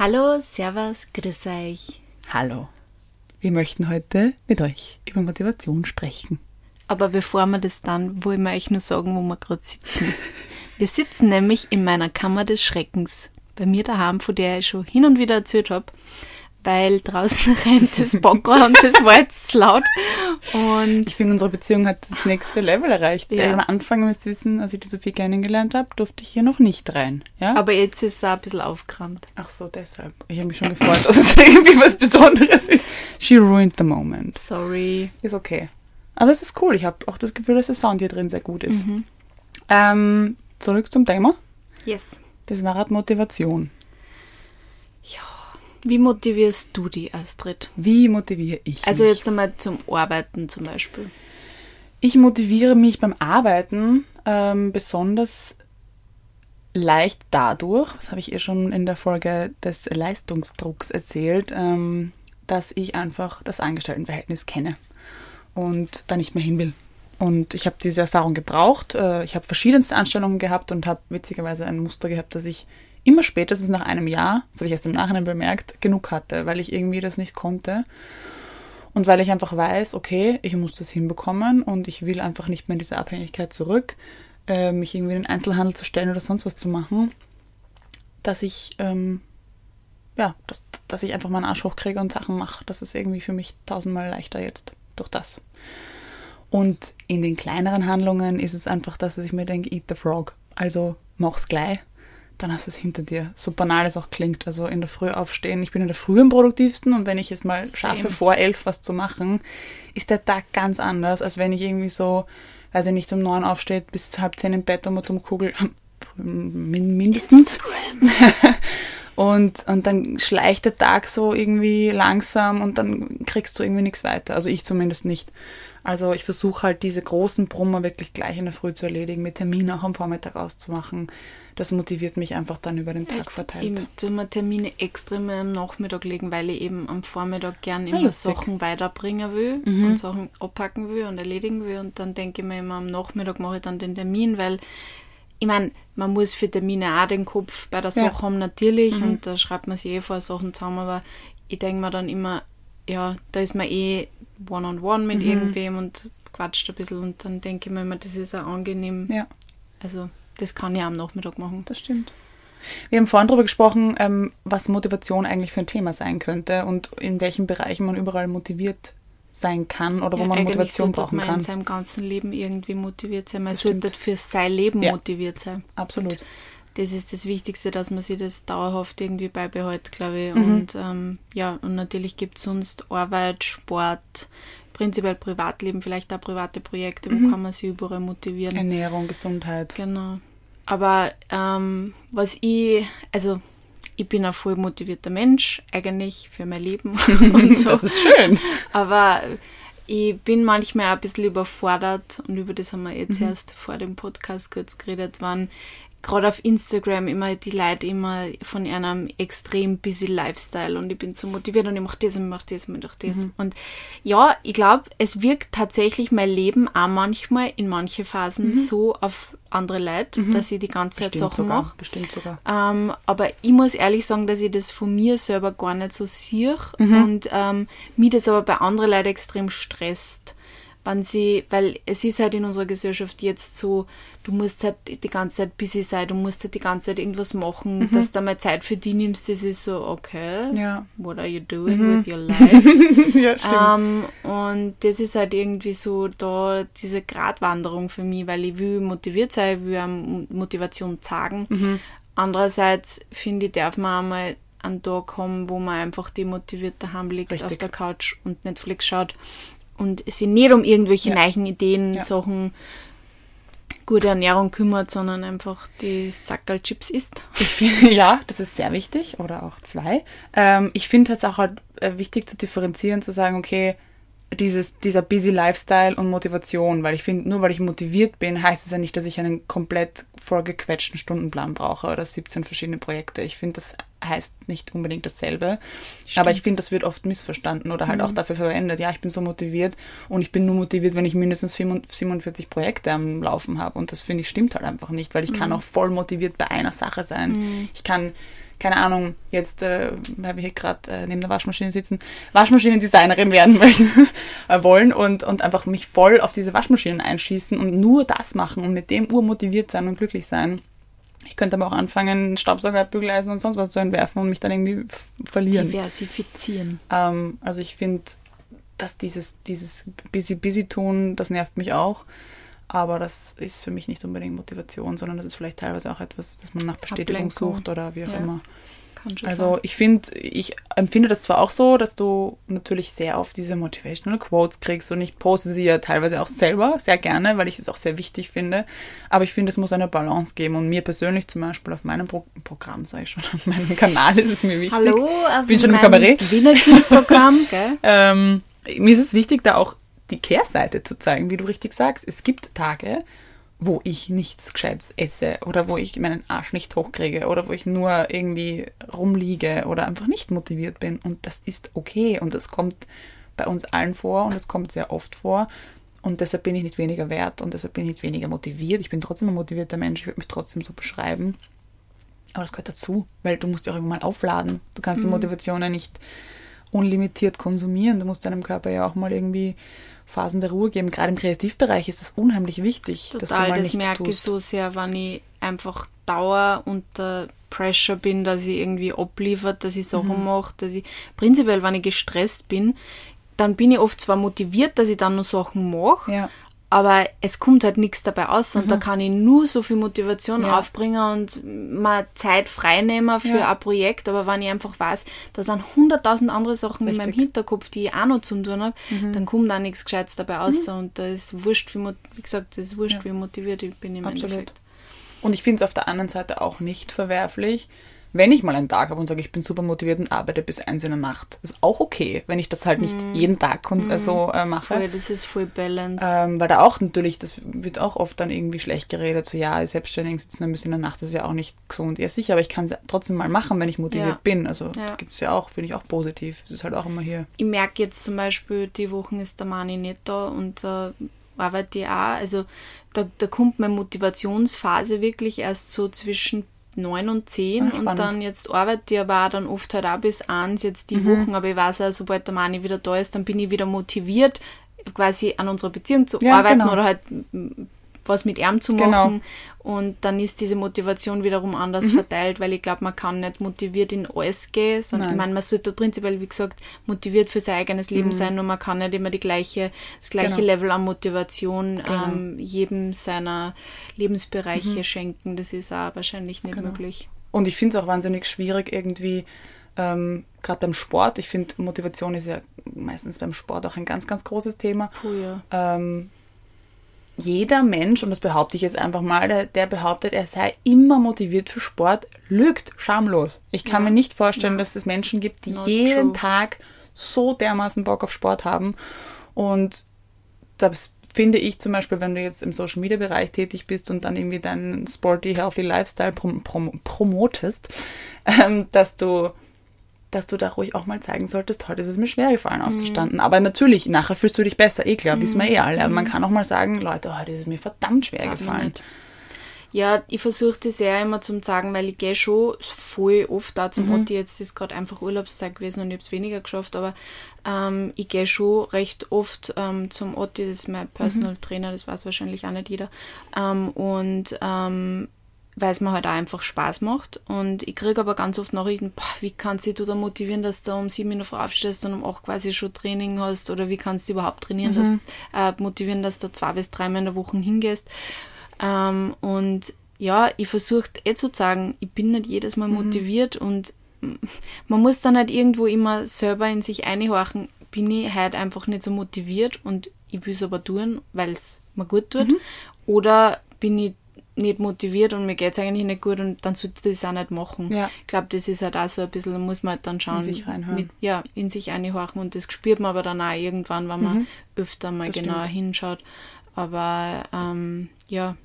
Hallo, Servus, grüß euch. Hallo. Wir möchten heute mit euch über Motivation sprechen. Aber bevor wir das dann, wollen wir euch nur sagen, wo wir gerade sitzen. Wir sitzen nämlich in meiner Kammer des Schreckens. Bei mir daheim, von der ich schon hin und wieder erzählt habe weil draußen rennt das Bagger und das war jetzt laut. Und ich finde, unsere Beziehung hat das nächste Level erreicht. Ja. Am Anfang, müsst ihr wissen, als ich die Sophie kennengelernt habe, durfte ich hier noch nicht rein. Ja? Aber jetzt ist es auch ein bisschen aufgerammt. Ach so, deshalb. Ich habe mich schon gefreut, dass es irgendwie was Besonderes ist. She ruined the moment. Sorry. Ist okay. Aber es ist cool. Ich habe auch das Gefühl, dass der Sound hier drin sehr gut ist. Mhm. Ähm, zurück zum Thema. Yes. Das war halt Motivation. Wie motivierst du die, Astrid? Wie motiviere ich Also mich? jetzt einmal zum Arbeiten zum Beispiel. Ich motiviere mich beim Arbeiten ähm, besonders leicht dadurch, das habe ich ihr schon in der Folge des Leistungsdrucks erzählt, ähm, dass ich einfach das Angestelltenverhältnis kenne und da nicht mehr hin will. Und ich habe diese Erfahrung gebraucht. Äh, ich habe verschiedenste Anstellungen gehabt und habe witzigerweise ein Muster gehabt, dass ich immer spätestens nach einem Jahr, das habe ich erst im Nachhinein bemerkt, genug hatte, weil ich irgendwie das nicht konnte. Und weil ich einfach weiß, okay, ich muss das hinbekommen und ich will einfach nicht mehr in diese Abhängigkeit zurück, äh, mich irgendwie in den Einzelhandel zu stellen oder sonst was zu machen, dass ich, ähm, ja, dass, dass ich einfach meinen Arsch hochkriege und Sachen mache. Das ist irgendwie für mich tausendmal leichter jetzt durch das. Und in den kleineren Handlungen ist es einfach, dass ich mir denke, eat the frog. Also mach's gleich dann hast du es hinter dir. So banal es auch klingt. Also in der Früh aufstehen. Ich bin in der Früh am produktivsten und wenn ich es mal schaffe, vor elf was zu machen, ist der Tag ganz anders, als wenn ich irgendwie so, weiß ich nicht, um neun aufsteht, bis halb zehn im Bett und um Kugel. Mindestens. und, und dann schleicht der Tag so irgendwie langsam und dann kriegst du irgendwie nichts weiter. Also ich zumindest nicht. Also ich versuche halt diese großen Brummer wirklich gleich in der Früh zu erledigen, mit Terminen auch am Vormittag auszumachen das motiviert mich einfach dann über den Tag Echt? verteilt. Ich tue mir Termine extrem am Nachmittag legen, weil ich eben am Vormittag gern immer ja, Sachen weiterbringen will mhm. und Sachen abpacken will und erledigen will. Und dann denke ich mir immer, am Nachmittag mache ich dann den Termin, weil ich meine, man muss für Termine auch den Kopf bei der Sache ja. haben, natürlich, mhm. und da schreibt man sich eh vor Sachen zusammen, aber ich denke mir dann immer, ja, da ist man eh one-on-one -on -one mit mhm. irgendwem und quatscht ein bisschen und dann denke ich mir immer, das ist auch angenehm. Ja. Also das kann ich am Nachmittag machen. Das stimmt. Wir haben vorhin darüber gesprochen, ähm, was Motivation eigentlich für ein Thema sein könnte und in welchen Bereichen man überall motiviert sein kann oder ja, wo man Motivation brauchen kann. man in seinem ganzen Leben irgendwie motiviert sein. Man das sollte für sein Leben ja, motiviert sein. Absolut. Und das ist das Wichtigste, dass man sich das dauerhaft irgendwie beibehält, glaube ich. Mhm. Und ähm, ja, und natürlich gibt es sonst Arbeit, Sport, prinzipiell Privatleben, vielleicht auch private Projekte, wo mhm. kann man sich überall motivieren. Ernährung, Gesundheit. Genau. Aber ähm, was ich, also ich bin ein voll motivierter Mensch, eigentlich für mein Leben und so. das ist schön. Aber ich bin manchmal auch ein bisschen überfordert und über das haben wir jetzt mhm. erst vor dem Podcast kurz geredet, wann gerade auf Instagram immer die Leute immer von einem extrem busy Lifestyle und ich bin so motiviert und ich mache das und ich mache das und ich mache das. Mhm. Und ja, ich glaube, es wirkt tatsächlich mein Leben auch manchmal in manche Phasen mhm. so auf andere Leute, mhm. dass ich die ganze Zeit bestimmt Sachen mache. Bestimmt sogar. Ähm, aber ich muss ehrlich sagen, dass ich das von mir selber gar nicht so sehe mhm. und ähm, mir das aber bei anderen Leuten extrem stresst wenn sie, weil es ist halt in unserer Gesellschaft jetzt so, du musst halt die ganze Zeit busy sein, du musst halt die ganze Zeit irgendwas machen, mhm. dass du mal Zeit für die nimmst, das ist so, okay, ja. what are you doing mhm. with your life? ja, stimmt. Um, und das ist halt irgendwie so da diese Gratwanderung für mich, weil ich will motiviert sein, ich will Motivation zeigen. Mhm. Andererseits finde ich, darf man einmal einen Tag haben, wo man einfach demotiviert daheim liegt Richtig. auf der Couch und Netflix schaut und sich nicht um irgendwelche ja. neuen Ideen, ja. Sachen, gute Ernährung kümmert, sondern einfach die Sackerl Chips isst. ja, das ist sehr wichtig oder auch zwei. Ähm, ich finde es auch halt äh, wichtig zu differenzieren, zu sagen, okay, dieses, dieser busy Lifestyle und Motivation, weil ich finde, nur weil ich motiviert bin, heißt es ja nicht, dass ich einen komplett vorgequetschten Stundenplan brauche oder 17 verschiedene Projekte. Ich finde, das heißt nicht unbedingt dasselbe. Stimmt. Aber ich finde, das wird oft missverstanden oder halt mhm. auch dafür verwendet. Ja, ich bin so motiviert und ich bin nur motiviert, wenn ich mindestens 47 Projekte am Laufen habe. Und das finde ich stimmt halt einfach nicht, weil ich mhm. kann auch voll motiviert bei einer Sache sein. Mhm. Ich kann keine Ahnung, jetzt, äh, weil wir hier gerade äh, neben der Waschmaschine sitzen, Waschmaschinendesignerin werden möchten, äh, wollen und, und einfach mich voll auf diese Waschmaschinen einschießen und nur das machen und mit dem urmotiviert sein und glücklich sein. Ich könnte aber auch anfangen, Staubsauger, Bügeleisen und sonst was zu entwerfen und mich dann irgendwie verlieren. Diversifizieren. Ähm, also ich finde, dass dieses, dieses busy-busy-Tun, das nervt mich auch. Aber das ist für mich nicht unbedingt Motivation, sondern das ist vielleicht teilweise auch etwas, dass man nach Bestätigung Ablenkung. sucht oder wie auch ja. immer. Also sein. ich finde, ich empfinde das zwar auch so, dass du natürlich sehr oft diese Motivational Quotes kriegst und ich poste sie ja teilweise auch selber sehr gerne, weil ich es auch sehr wichtig finde. Aber ich finde, es muss eine Balance geben und mir persönlich zum Beispiel auf meinem Pro Programm, sage ich schon, auf meinem Kanal ist es mir wichtig. Hallo, auf bin schon im Kabarett. Wiener Kind-Programm, gell? ähm, mir ist es wichtig, da auch die Kehrseite zu zeigen, wie du richtig sagst. Es gibt Tage, wo ich nichts Gescheites esse oder wo ich meinen Arsch nicht hochkriege oder wo ich nur irgendwie rumliege oder einfach nicht motiviert bin. Und das ist okay und das kommt bei uns allen vor und es kommt sehr oft vor. Und deshalb bin ich nicht weniger wert und deshalb bin ich nicht weniger motiviert. Ich bin trotzdem ein motivierter Mensch, ich würde mich trotzdem so beschreiben. Aber das gehört dazu, weil du musst ja auch irgendwann mal aufladen. Du kannst mhm. die Motivation ja nicht unlimitiert konsumieren. Du musst deinem Körper ja auch mal irgendwie Phasen der Ruhe geben. Gerade im Kreativbereich ist das unheimlich wichtig, Total, dass du mal das merke tust. ich so sehr, wenn ich einfach Dauer unter Pressure bin, dass ich irgendwie abliefert, dass ich Sachen mhm. mache, dass ich prinzipiell, wenn ich gestresst bin, dann bin ich oft zwar motiviert, dass ich dann noch Sachen mache, ja aber es kommt halt nichts dabei aus und mhm. da kann ich nur so viel Motivation ja. aufbringen und mal Zeit freinehmen für ja. ein Projekt, aber wenn ich einfach weiß, da sind hunderttausend andere Sachen Richtig. in meinem Hinterkopf, die ich auch noch zum tun habe, mhm. dann kommt da nichts Gescheites dabei aus mhm. und da ist wurscht, wie, wie gesagt, das ist wurscht, ja. wie motiviert ich bin im Absolut. Endeffekt. Und ich finde es auf der anderen Seite auch nicht verwerflich, wenn ich mal einen Tag habe und sage, ich bin super motiviert und arbeite bis eins in der Nacht, ist auch okay, wenn ich das halt nicht mm. jeden Tag mm. so äh, mache. Voll, das ist voll balance. Ähm, weil da auch natürlich, das wird auch oft dann irgendwie schlecht geredet, so ja, Selbstständigen sitzen ein bisschen in der Nacht, das ist ja auch nicht gesund. Ja, sicher, aber ich kann es trotzdem mal machen, wenn ich motiviert ja. bin. Also ja. gibt es ja auch, finde ich auch positiv. Das ist halt auch immer hier. Ich merke jetzt zum Beispiel, die Wochen ist der Mani nicht da und äh, arbeite ich auch. Also da, da kommt meine Motivationsphase wirklich erst so zwischen 9 und 10 Ach, und dann jetzt arbeite ich aber auch dann oft halt auch bis 1 jetzt die mhm. Wochen, aber ich weiß auch, sobald der Mani wieder da ist, dann bin ich wieder motiviert, quasi an unserer Beziehung zu ja, arbeiten genau. oder halt was mit ihm zu genau. machen. Genau. Und dann ist diese Motivation wiederum anders mhm. verteilt, weil ich glaube, man kann nicht motiviert in alles gehen, sondern Nein. ich meine, man sollte prinzipiell, wie gesagt, motiviert für sein eigenes Leben mhm. sein und man kann nicht immer die gleiche, das gleiche genau. Level an Motivation genau. ähm, jedem seiner Lebensbereiche mhm. schenken. Das ist auch wahrscheinlich nicht genau. möglich. Und ich finde es auch wahnsinnig schwierig, irgendwie, ähm, gerade beim Sport, ich finde, Motivation ist ja meistens beim Sport auch ein ganz, ganz großes Thema. Puh, ja. Ähm, jeder Mensch, und das behaupte ich jetzt einfach mal, der, der, behauptet, er sei immer motiviert für Sport, lügt schamlos. Ich kann ja. mir nicht vorstellen, ja. dass es Menschen gibt, die Not jeden true. Tag so dermaßen Bock auf Sport haben. Und das finde ich zum Beispiel, wenn du jetzt im Social Media Bereich tätig bist und dann irgendwie deinen sporty, healthy Lifestyle prom prom promotest, ähm, dass du dass du da ruhig auch mal zeigen solltest, heute ist es mir schwer gefallen aufzustanden. Mhm. Aber natürlich, nachher fühlst du dich besser, eh klar, mhm. wissen wir eh alle. Aber man mhm. kann auch mal sagen, Leute, heute ist es mir verdammt schwer Sag gefallen. Ja, ich versuche das ja immer zum sagen, weil ich gehe schon voll oft da zum mhm. Otti. Jetzt ist gerade einfach Urlaubszeit gewesen und ich habe es weniger geschafft, aber ähm, ich gehe schon recht oft ähm, zum Otti. Das ist mein Personal mhm. Trainer, das weiß wahrscheinlich auch nicht jeder. Ähm, und ähm, weil es mir halt auch einfach Spaß macht. Und ich kriege aber ganz oft Nachrichten, boah, wie kannst du da motivieren, dass du um sieben in der Früh aufstehst und um acht quasi schon Training hast? Oder wie kannst du überhaupt trainieren, mhm. dass, äh, motivieren, dass du zwei bis dreimal in der Woche hingehst? Ähm, und ja, ich versuche eh zu sagen, ich bin nicht jedes Mal mhm. motiviert und man muss dann halt irgendwo immer selber in sich einhorchen, bin ich heute einfach nicht so motiviert und ich will es aber tun, weil es mir gut tut. Mhm. Oder bin ich nicht motiviert und mir geht es eigentlich nicht gut und dann sollte ich das auch nicht machen. Ja. Ich glaube, das ist halt auch so ein bisschen, da muss man halt dann schauen. In sich reinhören. Mit, ja, in sich einhorchen und das spürt man aber dann auch irgendwann, wenn man mhm. öfter mal das genauer stimmt. hinschaut. Aber ähm, ja,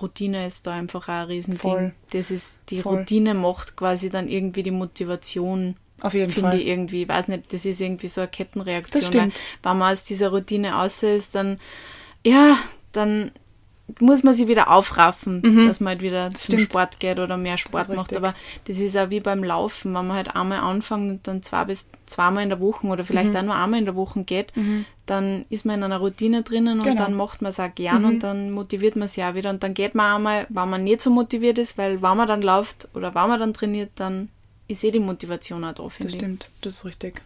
Routine ist da einfach auch ein Riesending. Voll. Das ist, die Voll. Routine macht quasi dann irgendwie die Motivation. Auf jeden finde Fall. Ich irgendwie, ich weiß nicht, das ist irgendwie so eine Kettenreaktion. Das stimmt. Weil, wenn man aus dieser Routine aus ist, dann, ja, dann muss man sich wieder aufraffen, mhm. dass man halt wieder zum Stimmt. Sport geht oder mehr Sport macht. Aber das ist auch wie beim Laufen, wenn man halt einmal anfängt und dann zwei bis zweimal in der Woche oder vielleicht mhm. auch nur einmal in der Woche geht, mhm. dann ist man in einer Routine drinnen und genau. dann macht man es auch gern und mhm. dann motiviert man sich auch wieder. Und dann geht man einmal, wenn man nicht so motiviert ist, weil wenn man dann läuft oder wenn man dann trainiert, dann ist eh die Motivation auch da, finde ich. Das stimmt, das ist richtig.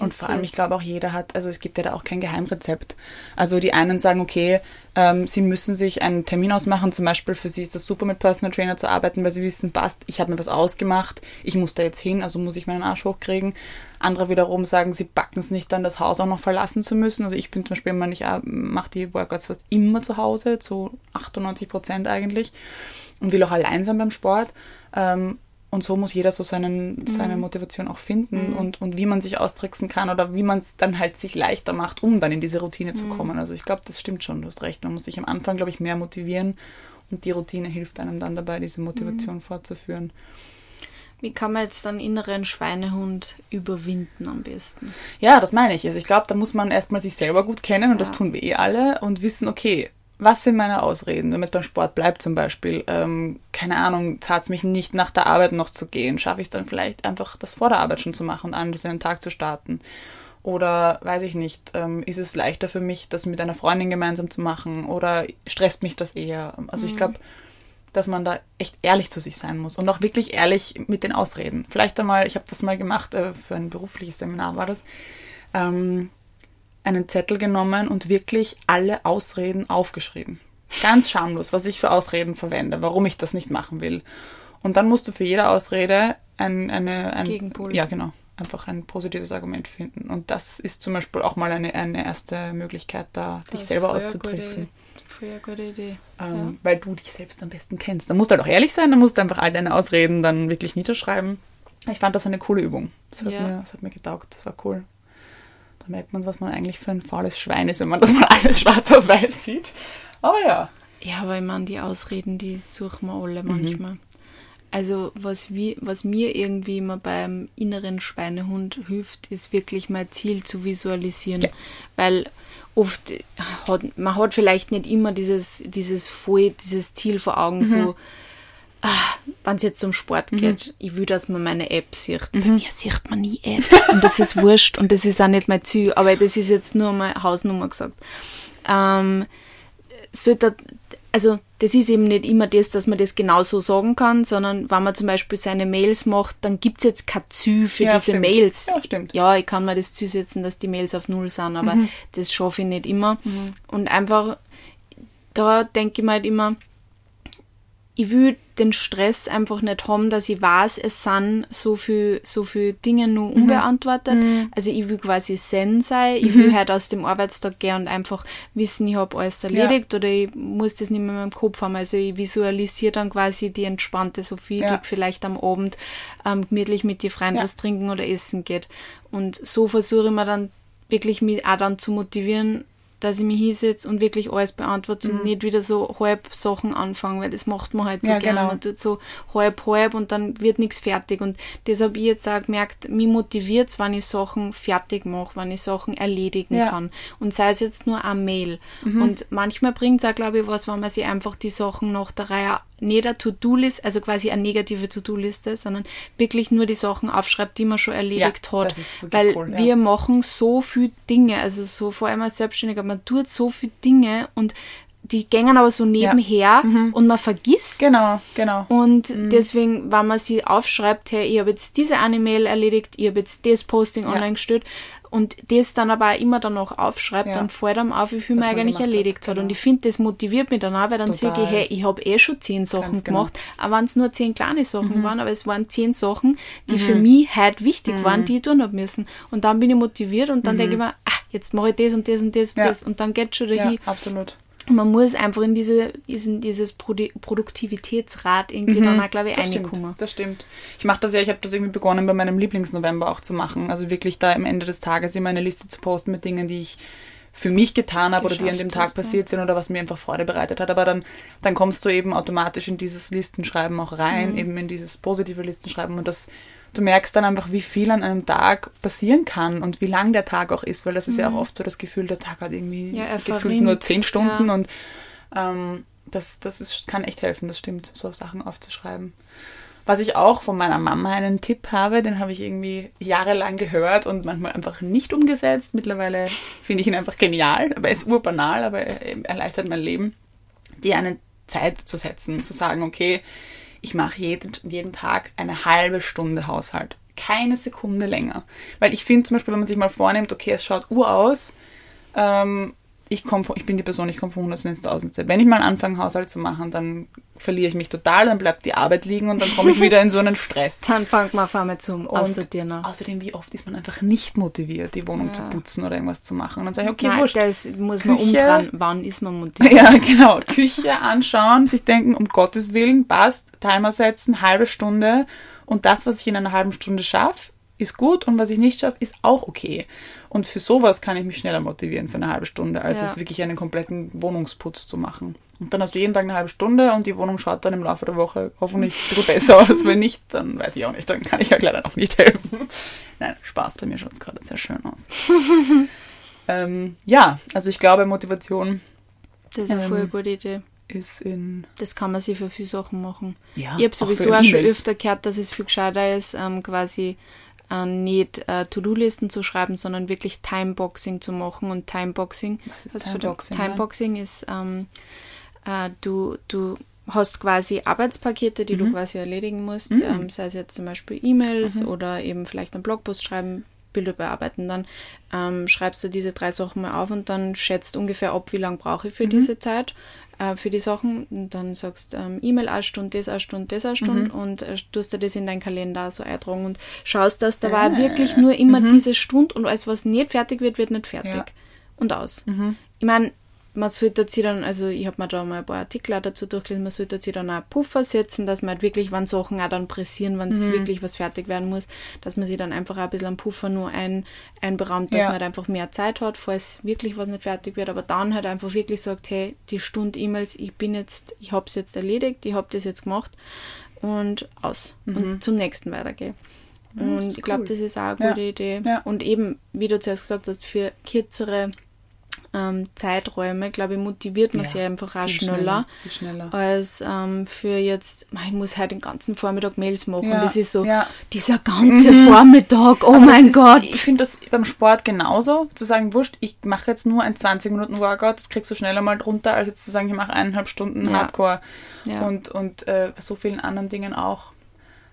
Und vor allem, ich glaube auch jeder hat, also es gibt ja da auch kein Geheimrezept. Also die einen sagen, okay, ähm, sie müssen sich einen Termin ausmachen, zum Beispiel für sie ist das super mit Personal Trainer zu arbeiten, weil sie wissen, passt, ich habe mir was ausgemacht, ich muss da jetzt hin, also muss ich meinen Arsch hochkriegen. Andere wiederum sagen, sie backen es nicht dann, das Haus auch noch verlassen zu müssen. Also ich bin zum Beispiel immer nicht, äh, mache die Workouts fast immer zu Hause, zu 98 Prozent eigentlich und will auch allein sein beim Sport. Ähm, und so muss jeder so seinen, seine mhm. Motivation auch finden mhm. und, und wie man sich austricksen kann oder wie man es dann halt sich leichter macht, um dann in diese Routine zu mhm. kommen. Also ich glaube, das stimmt schon, du hast recht. Man muss sich am Anfang, glaube ich, mehr motivieren und die Routine hilft einem dann dabei, diese Motivation mhm. fortzuführen. Wie kann man jetzt dann inneren Schweinehund überwinden am besten? Ja, das meine ich. Also ich glaube, da muss man erstmal sich selber gut kennen und ja. das tun wir eh alle und wissen, okay, was sind meine Ausreden? Wenn es beim Sport bleibt zum Beispiel, ähm, keine Ahnung, zahlt es mich nicht nach der Arbeit noch zu gehen, schaffe ich es dann vielleicht einfach, das vor der Arbeit schon zu machen und anders in den Tag zu starten. Oder weiß ich nicht, ähm, ist es leichter für mich, das mit einer Freundin gemeinsam zu machen oder stresst mich das eher? Also mhm. ich glaube, dass man da echt ehrlich zu sich sein muss und auch wirklich ehrlich mit den Ausreden. Vielleicht einmal, ich habe das mal gemacht, äh, für ein berufliches Seminar war das. Ähm, einen Zettel genommen und wirklich alle Ausreden aufgeschrieben. Ganz schamlos, was ich für Ausreden verwende, warum ich das nicht machen will. Und dann musst du für jede Ausrede ein, eine, ein Gegenpol. Ja, genau. Einfach ein positives Argument finden. Und das ist zum Beispiel auch mal eine, eine erste Möglichkeit, da das dich selber auszutricksen. Früher gute Idee. Ähm, ja. Weil du dich selbst am besten kennst. Da musst du halt auch ehrlich sein, da musst du einfach all deine Ausreden dann wirklich niederschreiben. Ich fand das eine coole Übung. Das hat, ja. mir, das hat mir getaugt. Das war cool. Merkt man, was man eigentlich für ein faules Schwein ist, wenn man das mal alles schwarz auf weiß sieht. Aber ja. Ja, aber ich meine, die Ausreden, die suchen wir alle manchmal. Mhm. Also was, wie, was mir irgendwie immer beim inneren Schweinehund hilft, ist wirklich mein Ziel zu visualisieren. Ja. Weil oft hat man hat vielleicht nicht immer dieses, dieses, voll, dieses Ziel vor Augen, mhm. so wenn es jetzt zum Sport mhm. geht, mhm. ich will, dass man meine App sieht. Mhm. Bei mir sieht man nie Apps und das ist wurscht und das ist auch nicht mein Ziel, aber das ist jetzt nur mal Hausnummer gesagt. Ähm, sollte, also das ist eben nicht immer das, dass man das genau so sagen kann, sondern wenn man zum Beispiel seine Mails macht, dann gibt's jetzt kein Ziel für ja, diese stimmt. Mails. Ja, stimmt. Ja, ich kann mir das Ziel setzen, dass die Mails auf Null sind, aber mhm. das schaffe ich nicht immer. Mhm. Und einfach, da denke ich mir halt immer, ich will den Stress einfach nicht haben, dass ich weiß, es sind so viel, so viel Dinge nur mhm. unbeantwortet. Mhm. Also ich will quasi Zen sein. Ich will mhm. halt aus dem Arbeitstag gehen und einfach wissen, ich habe alles erledigt ja. oder ich muss das nicht mehr in meinem Kopf haben. Also ich visualisiere dann quasi die entspannte Sophie, ja. die vielleicht am Abend ähm, gemütlich mit die Freunden ja. was trinken oder essen geht. Und so versuche ich mir dann wirklich mich auch dann zu motivieren, dass ich mich hinsetze und wirklich alles beantworte mhm. und nicht wieder so halb Sachen anfangen, weil das macht man halt so ja, gerne. Genau. Man tut so halb, halb und dann wird nichts fertig. Und das habe ich jetzt auch gemerkt, mich motiviert wenn ich Sachen fertig mache, wenn ich Sachen erledigen ja. kann. Und sei es jetzt nur ein Mail. Mhm. Und manchmal bringt es auch, glaube ich, was, wenn man sich einfach die Sachen nach der Reihe nicht eine To-Do-List, also quasi eine negative To-Do-Liste, sondern wirklich nur die Sachen aufschreibt, die man schon erledigt ja, hat. Weil cool, ja. wir machen so viele Dinge, also so vor allem als Selbstständiger, man tut so viele Dinge und die gängen aber so nebenher ja. mhm. und man vergisst. Genau, genau. Und mhm. deswegen, wenn man sie aufschreibt, hey, ich habe jetzt diese eine Mail erledigt, ich habe jetzt das Posting ja. online gestellt und das dann aber auch immer dann noch aufschreibt, ja. dann fällt einem auf, wie viel man eigentlich erledigt hat. Genau. Und ich finde, das motiviert mich dann auch, weil dann sehe ich, hey, ich habe eh schon zehn Sachen Ganz gemacht, genau. auch wenn es nur zehn kleine Sachen mhm. waren, aber es waren zehn Sachen, die mhm. für mich halt wichtig mhm. waren, die ich tun habe müssen. Und dann bin ich motiviert und dann denke ich mhm. mir, ah, jetzt mache ich das und das und das und das und dann geht schon dahin. Ja, absolut man muss einfach in diese, in dieses Produktivitätsrad irgendwie mhm, dann auch, glaube ich, reinkommen. Das stimmt. Ich mache das ja, ich habe das irgendwie begonnen bei meinem Lieblingsnovember auch zu machen. Also wirklich da am Ende des Tages immer eine Liste zu posten mit Dingen, die ich für mich getan habe oder die an dem Tag passiert sind oder was mir einfach Freude bereitet hat. Aber dann, dann kommst du eben automatisch in dieses Listenschreiben auch rein, mhm. eben in dieses positive Listenschreiben und das du merkst dann einfach, wie viel an einem Tag passieren kann und wie lang der Tag auch ist, weil das ist mhm. ja auch mhm. oft so das Gefühl, der Tag hat irgendwie ja, gefühlt nur zehn Stunden ja. und Ähm, das das ist, kann echt helfen, das stimmt, so Sachen aufzuschreiben. Was ich auch von meiner Mama einen Tipp habe, den habe ich irgendwie jahrelang gehört und manchmal einfach nicht umgesetzt. Mittlerweile finde ich ihn einfach genial, aber er ist urbanal, aber er erleichtert mein Leben, dir eine Zeit zu setzen, zu sagen, okay, ich mache jeden, jeden Tag eine halbe Stunde Haushalt. Keine Sekunde länger. Weil ich finde zum Beispiel, wenn man sich mal vornimmt, okay, es schaut ur aus, ähm, ich, komm ich bin die Person, ich komme von Hundertsten ins Tausendste. Wenn ich mal anfange, Haushalt zu machen, dann verliere ich mich total, dann bleibt die Arbeit liegen und dann komme ich wieder in so einen Stress. dann fangt man auf einmal zum Aussortieren Außerdem, wie oft ist man einfach nicht motiviert, die Wohnung ja. zu putzen oder irgendwas zu machen. Und dann sage ich, okay, Nein, wurscht. das muss man Küche, umdrehen. Wann ist man motiviert? Ja, genau. Küche anschauen, sich denken, um Gottes Willen, passt, Timer setzen, halbe Stunde. Und das, was ich in einer halben Stunde schaffe, ist gut und was ich nicht schaffe, ist auch okay. Und für sowas kann ich mich schneller motivieren für eine halbe Stunde, als ja. jetzt wirklich einen kompletten Wohnungsputz zu machen. Und dann hast du jeden Tag eine halbe Stunde und die Wohnung schaut dann im Laufe der Woche hoffentlich ein bisschen besser aus. Wenn nicht, dann weiß ich auch nicht, dann kann ich ja leider auch nicht helfen. Nein, Spaß, bei mir schaut es gerade sehr schön aus. ähm, ja, also ich glaube, Motivation. Das ist eine ähm, voll gute Idee ist in. Das kann man sich für viele Sachen machen. Ja, ich habe sowieso auch, auch schon öfter gehört, dass es viel gescheiter ist, ähm, quasi äh, nicht äh, To-Do-Listen zu schreiben, sondern wirklich Timeboxing zu machen. Und Timeboxing, was ist also Timeboxing? Timeboxing ist, ähm, äh, du, du hast quasi Arbeitspakete, die mhm. du quasi erledigen musst, mhm. ähm, sei es jetzt zum Beispiel E-Mails mhm. oder eben vielleicht einen Blogpost schreiben, Bilder bearbeiten, dann ähm, schreibst du diese drei Sachen mal auf und dann schätzt ungefähr ab, wie lange brauche ich für mhm. diese Zeit äh, für die Sachen. Und dann sagst ähm, E-Mail eine Stunde, das eine Stunde, das eine Stunde mhm. und äh, tust dir das in deinen Kalender so eintragen und schaust, dass dabei ah. wirklich nur immer mhm. diese Stunde und alles, was nicht fertig wird, wird nicht fertig. Ja. Und aus. Mhm. Ich meine, man sollte sich dann, also ich habe mir da mal ein paar Artikel dazu durchgelesen, man sollte sich dann auch Puffer setzen, dass man halt wirklich, wenn Sachen auch dann pressieren, wenn es mhm. wirklich was fertig werden muss, dass man sich dann einfach auch ein bisschen am Puffer nur ein, einberaumt, dass ja. man halt einfach mehr Zeit hat, falls wirklich was nicht fertig wird, aber dann halt einfach wirklich sagt, hey, die Stunde E-Mails, ich bin jetzt, ich habe es jetzt erledigt, ich habe das jetzt gemacht und aus mhm. und zum nächsten weitergehe. und ich glaube, cool. das ist auch eine gute ja. Idee. Ja. Und eben, wie du zuerst gesagt hast, für kürzere ähm, Zeiträume, glaube ich, motiviert man ja, sich einfach auch schneller, schneller, schneller. als ähm, für jetzt, ich muss heute den ganzen Vormittag Mails machen. Ja, das ist so, ja. dieser ganze mhm. Vormittag, oh Aber mein ist, Gott. Ich finde das beim Sport genauso, zu sagen, wurscht, ich mache jetzt nur ein 20 Minuten Workout, das kriegst du schneller mal drunter, als jetzt zu sagen, ich mache eineinhalb Stunden Hardcore und, und äh, bei so vielen anderen Dingen auch.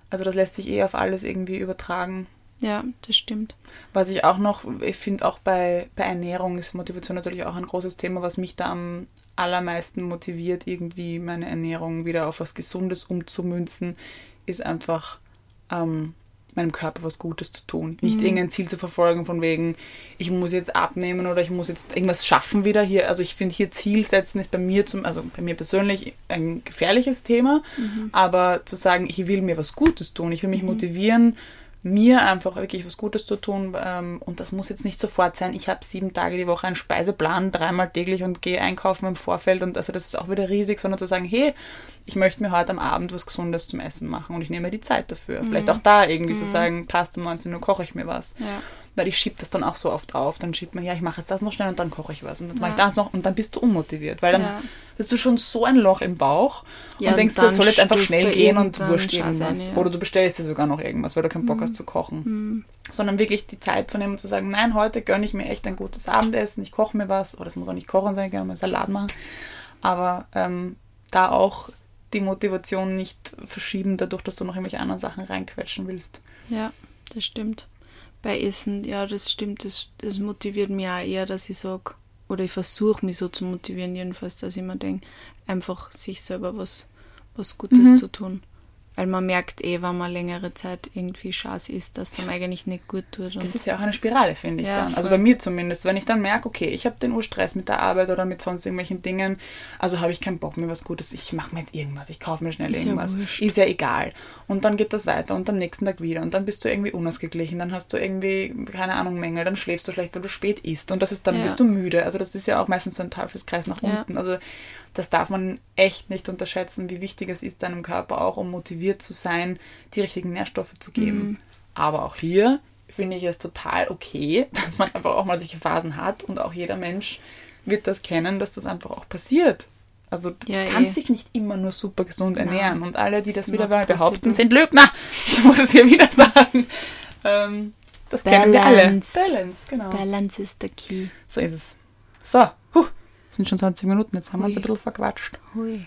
Also das lässt sich eh auf alles irgendwie übertragen. Ja, das stimmt. Was ich auch noch, ich finde auch bei, bei Ernährung ist Motivation natürlich auch ein großes Thema, was mich da am allermeisten motiviert, irgendwie meine Ernährung wieder auf was Gesundes umzumünzen, ist einfach ähm, meinem Körper was Gutes zu tun. Nicht mhm. irgendein Ziel zu verfolgen von wegen, ich muss jetzt abnehmen oder ich muss jetzt irgendwas schaffen wieder hier. Also ich finde hier Ziel setzen ist bei mir zum, also bei mir persönlich ein gefährliches Thema, mhm. aber zu sagen, ich will mir was Gutes tun, ich will mich mhm. motivieren, mir einfach wirklich was Gutes zu tun. Ähm, und das muss jetzt nicht sofort sein. Ich habe sieben Tage die Woche einen Speiseplan, dreimal täglich und gehe einkaufen im Vorfeld. Und also das ist auch wieder riesig, sondern zu sagen, hey, ich möchte mir heute am Abend was Gesundes zum Essen machen und ich nehme mir die Zeit dafür. Mhm. Vielleicht auch da irgendwie mhm. zu sagen, passt um 19 Uhr koche ich mir was. Ja weil ich schiebe das dann auch so oft auf. Dann schiebt man, ja, ich mache jetzt das noch schnell und dann koche ich was und dann ja. mache ich das noch und dann bist du unmotiviert, weil dann ja. bist du schon so ein Loch im Bauch ja, und denkst, das soll jetzt einfach schnell gehen und wurscht irgendwas. Oder du bestellst dir sogar noch irgendwas, weil du keinen Bock mhm. hast zu kochen. Mhm. Sondern wirklich die Zeit zu nehmen und zu sagen, nein, heute gönne ich mir echt ein gutes Abendessen, ich koche mir was, oder das muss auch nicht kochen sein, ich kann mir Salat machen. Aber ähm, da auch die Motivation nicht verschieben, dadurch, dass du noch irgendwelche anderen Sachen reinquetschen willst. Ja, das stimmt bei Essen, ja, das stimmt, das, das motiviert mich auch eher, dass ich sage, oder ich versuche mich so zu motivieren, jedenfalls, dass ich mir denke, einfach sich selber was, was Gutes mhm. zu tun. Weil man merkt eh, wenn man längere Zeit irgendwie Schaß isst, dass es einem eigentlich nicht gut tut. das ist ja auch eine Spirale, finde ich ja, dann. Also bei mir zumindest. Wenn ich dann merke, okay, ich habe den Urstress mit der Arbeit oder mit sonst irgendwelchen Dingen, also habe ich keinen Bock mehr was Gutes, ich mache mir jetzt irgendwas, ich kaufe mir schnell ist irgendwas. Ja ist ja egal. Und dann geht das weiter und am nächsten Tag wieder. Und dann bist du irgendwie unausgeglichen, dann hast du irgendwie, keine Ahnung, Mängel, dann schläfst du schlecht, weil du spät isst. Und das ist dann ja. bist du müde. Also das ist ja auch meistens so ein Teufelskreis nach unten. Also das darf man echt nicht unterschätzen, wie wichtig es ist, deinem Körper auch, um motiviert zu sein, die richtigen Nährstoffe zu geben. Mhm. Aber auch hier finde ich es total okay, dass man einfach auch mal solche Phasen hat und auch jeder Mensch wird das kennen, dass das einfach auch passiert. Also du Ja, kannst eh. dich nicht immer nur super gesund ernähren. Und alle, die das It's wieder mal behaupten, sind Lügner. Ich muss es hier wieder sagen. Ähm, das kennen wir alle. Balance. Balance, genau. Balance is the key. So ist es. So, huh, sind schon 20 Minuten, jetzt haben wir uns ein bisschen verquatscht. Hui.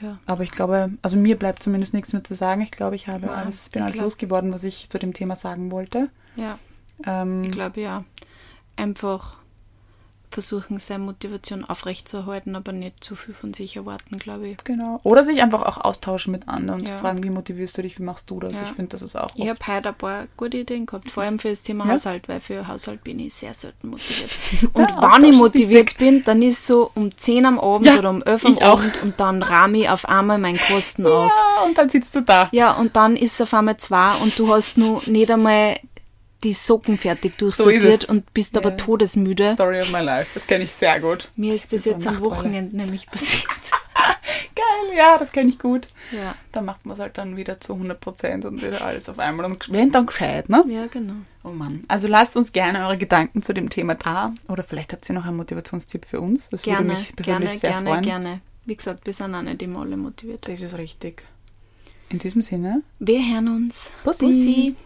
Ja. Aber ich glaube, also mir bleibt zumindest nichts mehr zu sagen. Ich glaube, ich habe Ja, alles, bin alles losgeworden, was ich zu dem Thema sagen wollte. Ja, Ähm, ich glaube ja. Einfach versuchen, seine Motivation aufrechtzuerhalten, aber nicht zu viel von sich erwarten, glaube ich. Genau. Oder sich einfach auch austauschen mit anderen und Ja. zu fragen, wie motivierst du dich, wie machst du das? Ja. Ich finde, das ist auch Ich habe heute ein paar gute Ideen gehabt, vor allem für das Thema Ja. Haushalt, weil für Haushalt bin ich sehr selten motiviert. Und wenn ich motiviert bin, dann ist so um 10 am Abend oder um 11 am auch. Abend und dann rahme ich auf einmal meinen Kosten auf. Ja, und dann sitzt du da. Ja, und dann ist es auf einmal zwei und du hast nur nicht einmal die Socken fertig So durchsortiert es. und bist aber Ja. todesmüde. Story of my life. Das kenne ich sehr gut. Mir ist das So jetzt am Nachtwolle. Wochenende nämlich passiert. Geil, ja, das kenne ich gut. Ja, Da macht man es halt dann wieder zu 100% und wieder alles auf einmal und wenn dann gescheit, ne? ja genau. Oh Mann. Also lasst uns gerne eure Gedanken zu dem Thema da. Oder vielleicht habt ihr noch einen Motivationstipp für uns. Das würde Gerne, mich persönlich gerne, sehr gerne, freuen. gerne. Wie gesagt, wir sind auch nicht immer alle motiviert. Das ist richtig. In diesem Sinne, Wir hören uns. Bussi. Bussi.